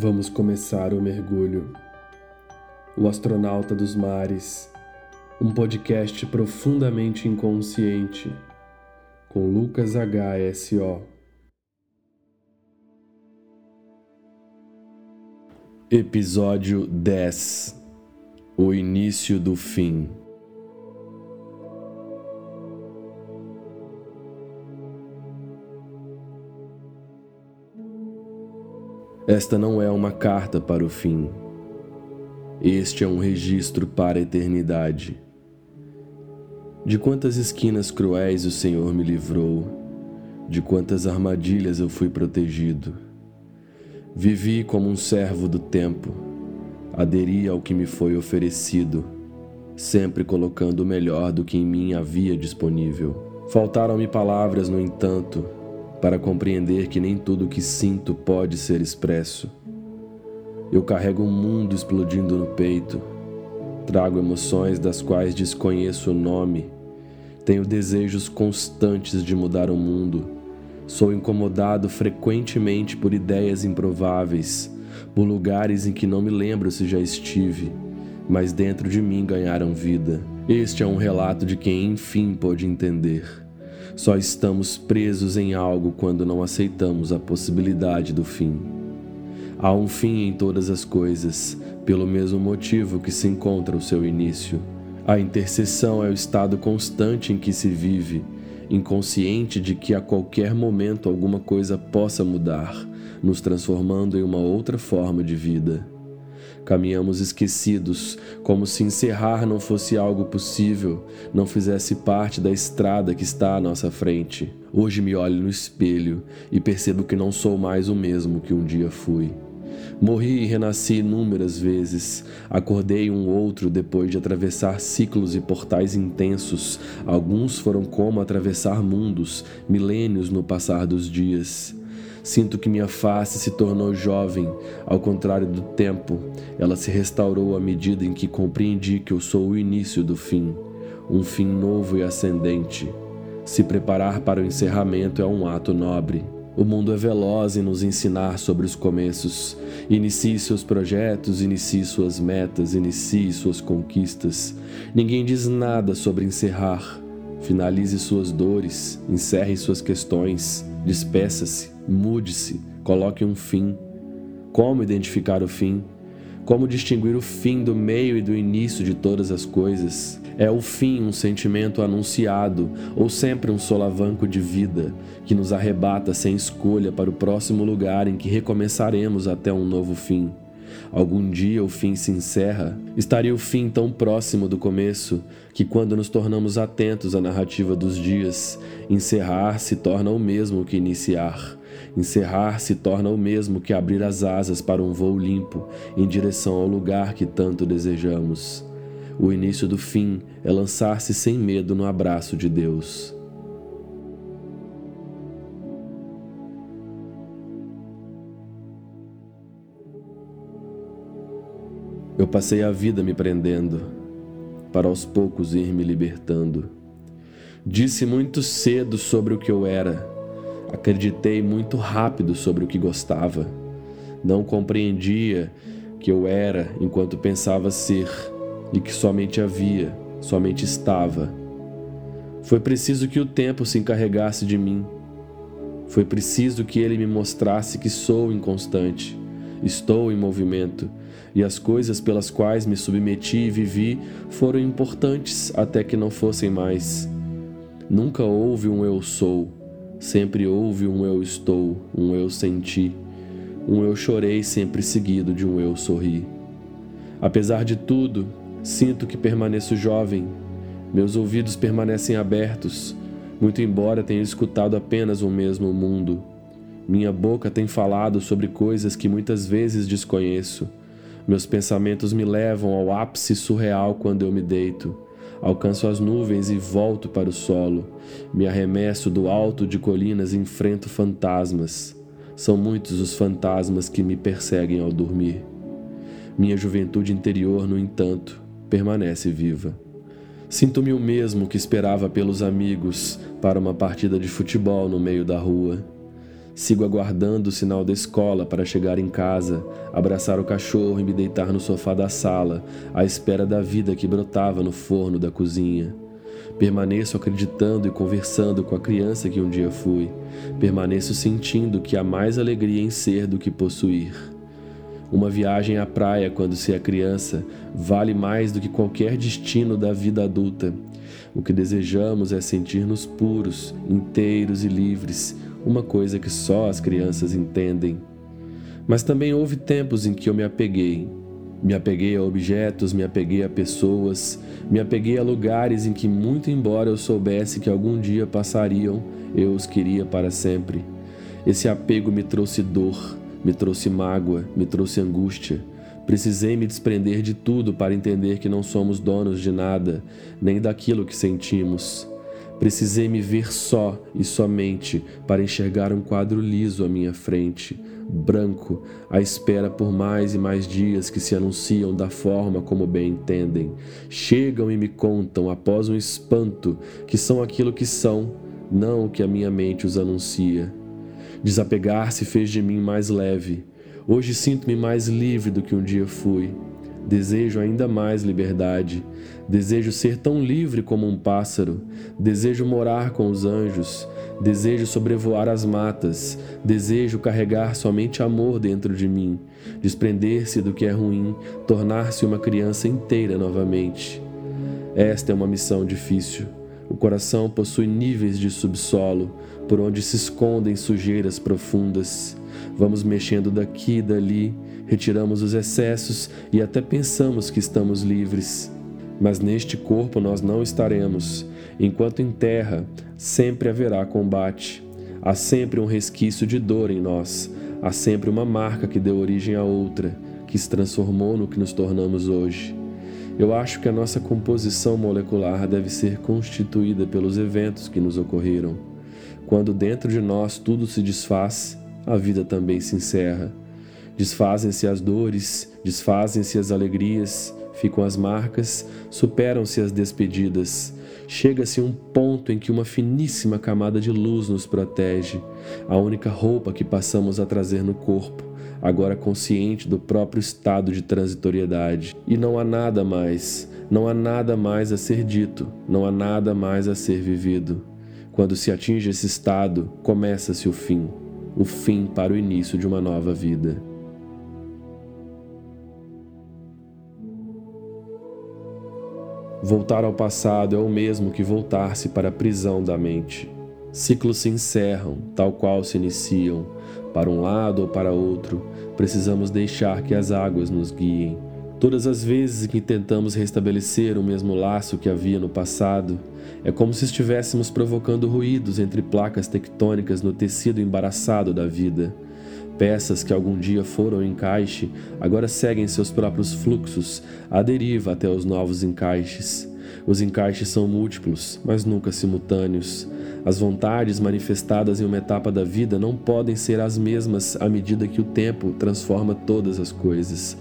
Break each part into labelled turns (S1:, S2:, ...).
S1: Vamos começar o mergulho. O Astronauta dos Mares, um podcast profundamente inconsciente, com Lucas HSO. Episódio 10 O início do fim. Esta não é uma carta para o fim. Este é um registro para a eternidade. De quantas esquinas cruéis o Senhor me livrou, de quantas armadilhas eu fui protegido. Vivi como um servo do tempo, aderi ao que me foi oferecido, sempre colocando o melhor do que em mim havia disponível. Faltaram-me palavras, no entanto, para compreender que nem tudo o que sinto pode ser expresso. Eu carrego um mundo explodindo no peito, trago emoções das quais desconheço o nome, tenho desejos constantes de mudar o mundo, sou incomodado frequentemente por ideias improváveis, por lugares em que não me lembro se já estive, mas dentro de mim ganharam vida. Este é um relato de quem enfim pôde entender. Só estamos presos em algo quando não aceitamos a possibilidade do fim. Há um fim em todas as coisas, pelo mesmo motivo que se encontra o seu início. A intercessão é o estado constante em que se vive, inconsciente de que a qualquer momento alguma coisa possa mudar, nos transformando em uma outra forma de vida. Caminhamos esquecidos, como se encerrar não fosse algo possível, não fizesse parte da estrada que está à nossa frente. Hoje me olho no espelho e percebo que não sou mais o mesmo que um dia fui. Morri e renasci inúmeras vezes. Acordei um outro depois de atravessar ciclos e portais intensos. Alguns foram como atravessar mundos, milênios no passar dos dias. Sinto que minha face se tornou jovem, ao contrário do tempo. Ela se restaurou à medida em que compreendi que eu sou o início do fim, um fim novo e ascendente. Se preparar para o encerramento é um ato nobre. O mundo é veloz em nos ensinar sobre os começos. Inicie seus projetos, inicie suas metas, inicie suas conquistas. Ninguém diz nada sobre encerrar. Finalize suas dores, encerre suas questões, despeça-se, mude-se, coloque um fim. Como identificar o fim? Como distinguir o fim do meio e do início de todas as coisas? É o fim um sentimento anunciado ou sempre um solavanco de vida que nos arrebata sem escolha para o próximo lugar em que recomeçaremos até um novo fim? Algum dia o fim se encerra? Estaria o fim tão próximo do começo que, quando nos tornamos atentos à narrativa dos dias, encerrar se torna o mesmo que iniciar. Encerrar se torna o mesmo que abrir as asas para um voo limpo em direção ao lugar que tanto desejamos. O início do fim é lançar-se sem medo no abraço de Deus. Eu passei a vida me prendendo, para aos poucos ir me libertando. Disse muito cedo sobre o que eu era, acreditei muito rápido sobre o que gostava. Não compreendia que eu era enquanto pensava ser e que somente havia, somente estava. Foi preciso que o tempo se encarregasse de mim. Foi preciso que ele me mostrasse que sou inconstante, estou em movimento e as coisas pelas quais me submeti e vivi foram importantes até que não fossem mais. Nunca houve um eu sou, sempre houve um eu estou, um eu senti, um eu chorei sempre seguido de um eu sorri. Apesar de tudo, sinto que permaneço jovem, meus ouvidos permanecem abertos, muito embora tenha escutado apenas o mesmo mundo. Minha boca tem falado sobre coisas que muitas vezes desconheço. Meus pensamentos me levam ao ápice surreal quando eu me deito. Alcanço as nuvens e volto para o solo. Me arremesso do alto de colinas e enfrento fantasmas. São muitos os fantasmas que me perseguem ao dormir. Minha juventude interior, no entanto, permanece viva. Sinto-me o mesmo que esperava pelos amigos para uma partida de futebol no meio da rua. Sigo aguardando o sinal da escola para chegar em casa, abraçar o cachorro e me deitar no sofá da sala, à espera da vida que brotava no forno da cozinha. Permaneço acreditando e conversando com a criança que um dia fui. Permaneço sentindo que há mais alegria em ser do que possuir. Uma viagem à praia quando se é criança vale mais do que qualquer destino da vida adulta. O que desejamos é sentir-nos puros, inteiros e livres, uma coisa que só as crianças entendem. Mas também houve tempos em que eu me apeguei. Me apeguei a objetos, me apeguei a pessoas, me apeguei a lugares em que, muito embora eu soubesse que algum dia passariam, eu os queria para sempre. Esse apego me trouxe dor, me trouxe mágoa, me trouxe angústia. Precisei me desprender de tudo para entender que não somos donos de nada, nem daquilo que sentimos. Precisei me ver só e somente para enxergar um quadro liso à minha frente, branco, à espera por mais e mais dias que se anunciam da forma como bem entendem. Chegam e me contam, após um espanto, que são aquilo que são, não o que a minha mente os anuncia. Desapegar-se fez de mim mais leve. Hoje sinto-me mais livre do que um dia fui. Desejo ainda mais liberdade. Desejo ser tão livre como um pássaro. Desejo morar com os anjos. Desejo sobrevoar as matas. Desejo carregar somente amor dentro de mim. Desprender-se do que é ruim. Tornar-se uma criança inteira novamente. Esta é uma missão difícil. O coração possui níveis de subsolo, por onde se escondem sujeiras profundas. Vamos mexendo daqui e dali retiramos os excessos e até pensamos que estamos livres. Mas neste corpo nós não estaremos. Enquanto em terra, sempre haverá combate. Há sempre um resquício de dor em nós. Há sempre uma marca que deu origem a outra, que se transformou no que nos tornamos hoje. Eu acho que a nossa composição molecular deve ser constituída pelos eventos que nos ocorreram. Quando dentro de nós tudo se desfaz, a vida também se encerra. Desfazem-se as dores, desfazem-se as alegrias, ficam as marcas, superam-se as despedidas. Chega-se um ponto em que uma finíssima camada de luz nos protege, a única roupa que passamos a trazer no corpo, agora consciente do próprio estado de transitoriedade. E não há nada mais, não há nada mais a ser dito, não há nada mais a ser vivido. Quando se atinge esse estado, começa-se o fim, o fim para o início de uma nova vida. Voltar ao passado é o mesmo que voltar-se para a prisão da mente. Ciclos se encerram, tal qual se iniciam. Para um lado ou para outro, precisamos deixar que as águas nos guiem. Todas as vezes que tentamos restabelecer o mesmo laço que havia no passado, é como se estivéssemos provocando ruídos entre placas tectônicas no tecido embaraçado da vida. Peças que algum dia foram encaixe agora seguem seus próprios fluxos, à deriva até os novos encaixes. Os encaixes são múltiplos, mas nunca simultâneos. As vontades manifestadas em uma etapa da vida não podem ser as mesmas à medida que o tempo transforma todas as coisas.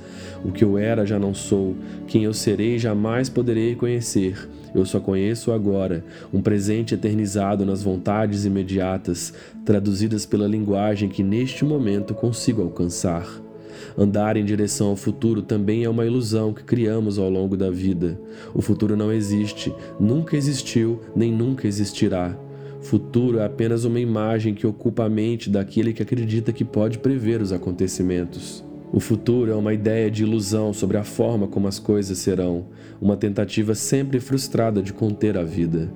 S1: O que eu era já não sou, quem eu serei jamais poderei conhecer. Eu só conheço agora, um presente eternizado nas vontades imediatas, traduzidas pela linguagem que neste momento consigo alcançar. Andar em direção ao futuro também é uma ilusão que criamos ao longo da vida. O futuro não existe, nunca existiu, nem nunca existirá. Futuro é apenas uma imagem que ocupa a mente daquele que acredita que pode prever os acontecimentos. O futuro é uma ideia de ilusão sobre a forma como as coisas serão, uma tentativa sempre frustrada de conter a vida.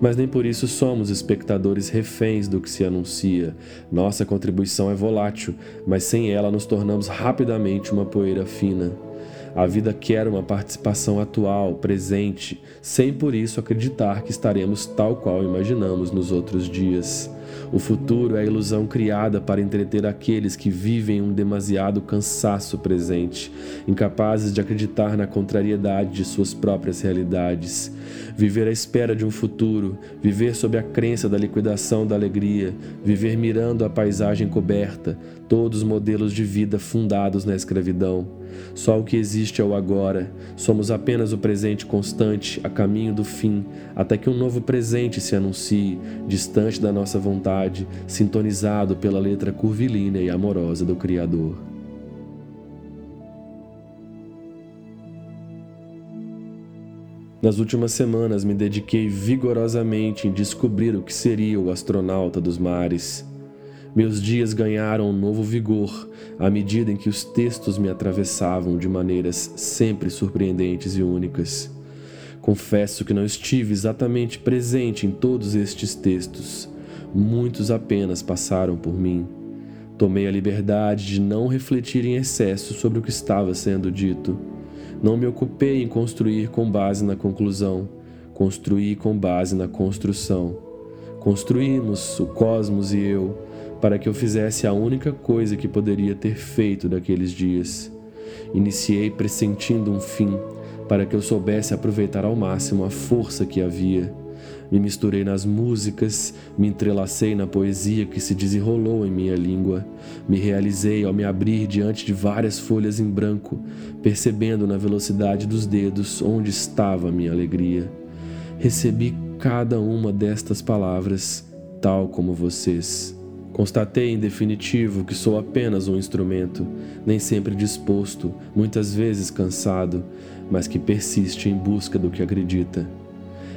S1: Mas nem por isso somos espectadores reféns do que se anuncia. Nossa contribuição é volátil, mas sem ela nos tornamos rapidamente uma poeira fina. A vida quer uma participação atual, presente, sem por isso acreditar que estaremos tal qual imaginamos nos outros dias. O futuro é a ilusão criada para entreter aqueles que vivem um demasiado cansaço presente, incapazes de acreditar na contrariedade de suas próprias realidades. Viver à espera de um futuro, viver sob a crença da liquidação da alegria, viver mirando a paisagem coberta, todos modelos de vida fundados na escravidão. Só o que existe é o agora. Somos apenas o presente constante, a caminho do fim, até que um novo presente se anuncie, distante da nossa vontade sintonizado pela letra curvilínea e amorosa do Criador. Nas últimas semanas me dediquei vigorosamente em descobrir o que seria o astronauta dos mares. Meus dias ganharam um novo vigor à medida em que os textos me atravessavam de maneiras sempre surpreendentes e únicas. Confesso que não estive exatamente presente em todos estes textos. Muitos apenas passaram por mim. Tomei a liberdade de não refletir em excesso sobre o que estava sendo dito não me ocupei em construir com base na conclusão, construí com base na construção. Construímos, o cosmos e eu, para que eu fizesse a única coisa que poderia ter feito daqueles dias. Iniciei pressentindo um fim, para que eu soubesse aproveitar ao máximo a força que havia. Me misturei nas músicas, me entrelacei na poesia que se desenrolou em minha língua. Me realizei ao me abrir diante de várias folhas em branco, percebendo na velocidade dos dedos onde estava a minha alegria. Recebi cada uma destas palavras, tal como vocês. Constatei em definitivo que sou apenas um instrumento, nem sempre disposto, muitas vezes cansado, mas que persiste em busca do que acredita.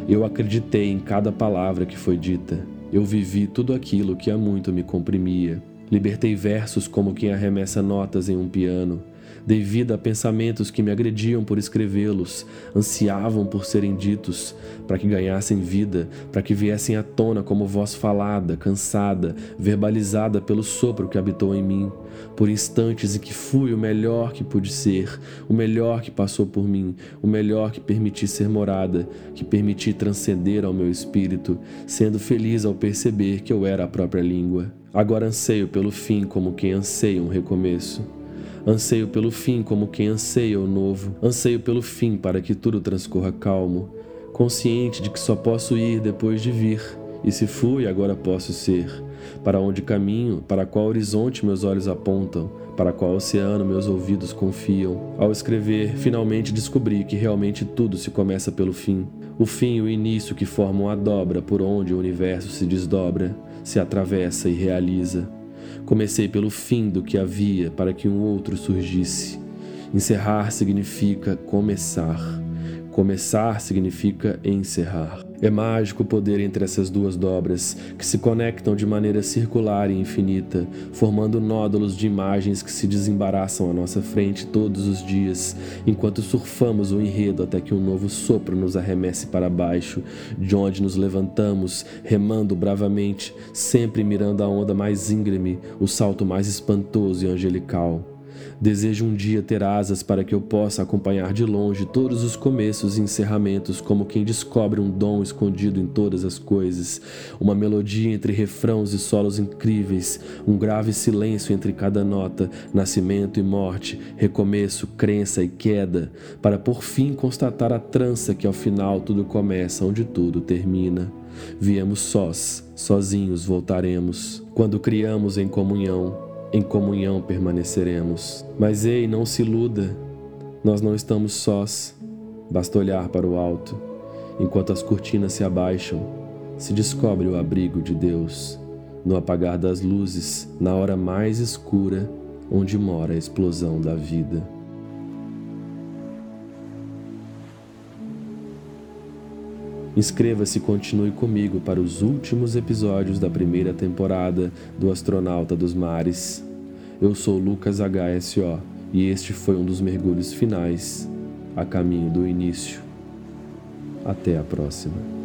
S1: Eu acreditei em cada palavra que foi dita. Eu vivi tudo aquilo que há muito me comprimia. Libertei versos como quem arremessa notas em um piano. Dei vida a pensamentos que me agrediam por escrevê-los, ansiavam por serem ditos, para que ganhassem vida, para que viessem à tona como voz falada, cansada, verbalizada pelo sopro que habitou em mim, por instantes em que fui o melhor que pude ser, o melhor que passou por mim, o melhor que permiti ser morada, que permiti transcender ao meu espírito, sendo feliz ao perceber que eu era a própria língua. Agora anseio pelo fim como quem anseia um recomeço. Anseio pelo fim como quem anseia o novo. Anseio pelo fim para que tudo transcorra calmo, consciente de que só posso ir depois de vir. E se fui, agora posso ser. Para onde caminho, para qual horizonte meus olhos apontam, para qual oceano meus ouvidos confiam. Ao escrever, finalmente descobri que realmente tudo se começa pelo fim. O fim e o início que formam a dobra por onde o universo se desdobra, se atravessa e realiza. Comecei pelo fim do que havia para que um outro surgisse. Encerrar significa começar. Começar significa encerrar. É mágico o poder entre essas duas dobras, que se conectam de maneira circular e infinita, formando nódulos de imagens que se desembaraçam à nossa frente todos os dias, enquanto surfamos o enredo até que um novo sopro nos arremesse para baixo, de onde nos levantamos, remando bravamente, sempre mirando a onda mais íngreme, o salto mais espantoso e angelical. Desejo um dia ter asas para que eu possa acompanhar de longe todos os começos e encerramentos, como quem descobre um dom escondido em todas as coisas, uma melodia entre refrãos e solos incríveis, um grave silêncio entre cada nota, nascimento e morte, recomeço, crença e queda, para por fim constatar a trança que ao final tudo começa onde tudo termina. Viemos sós, sozinhos voltaremos. Quando criamos em comunhão, em comunhão permaneceremos. Mas ei, não se iluda, nós não estamos sós. Basta olhar para o alto. Enquanto as cortinas se abaixam, se descobre o abrigo de Deus. No apagar das luzes, na hora mais escura, onde mora a explosão da vida. Inscreva-se e continue comigo para os últimos episódios da primeira temporada do Astronauta dos Mares. Eu sou Lucas HSO e este foi um dos mergulhos finais a caminho do início. Até a próxima.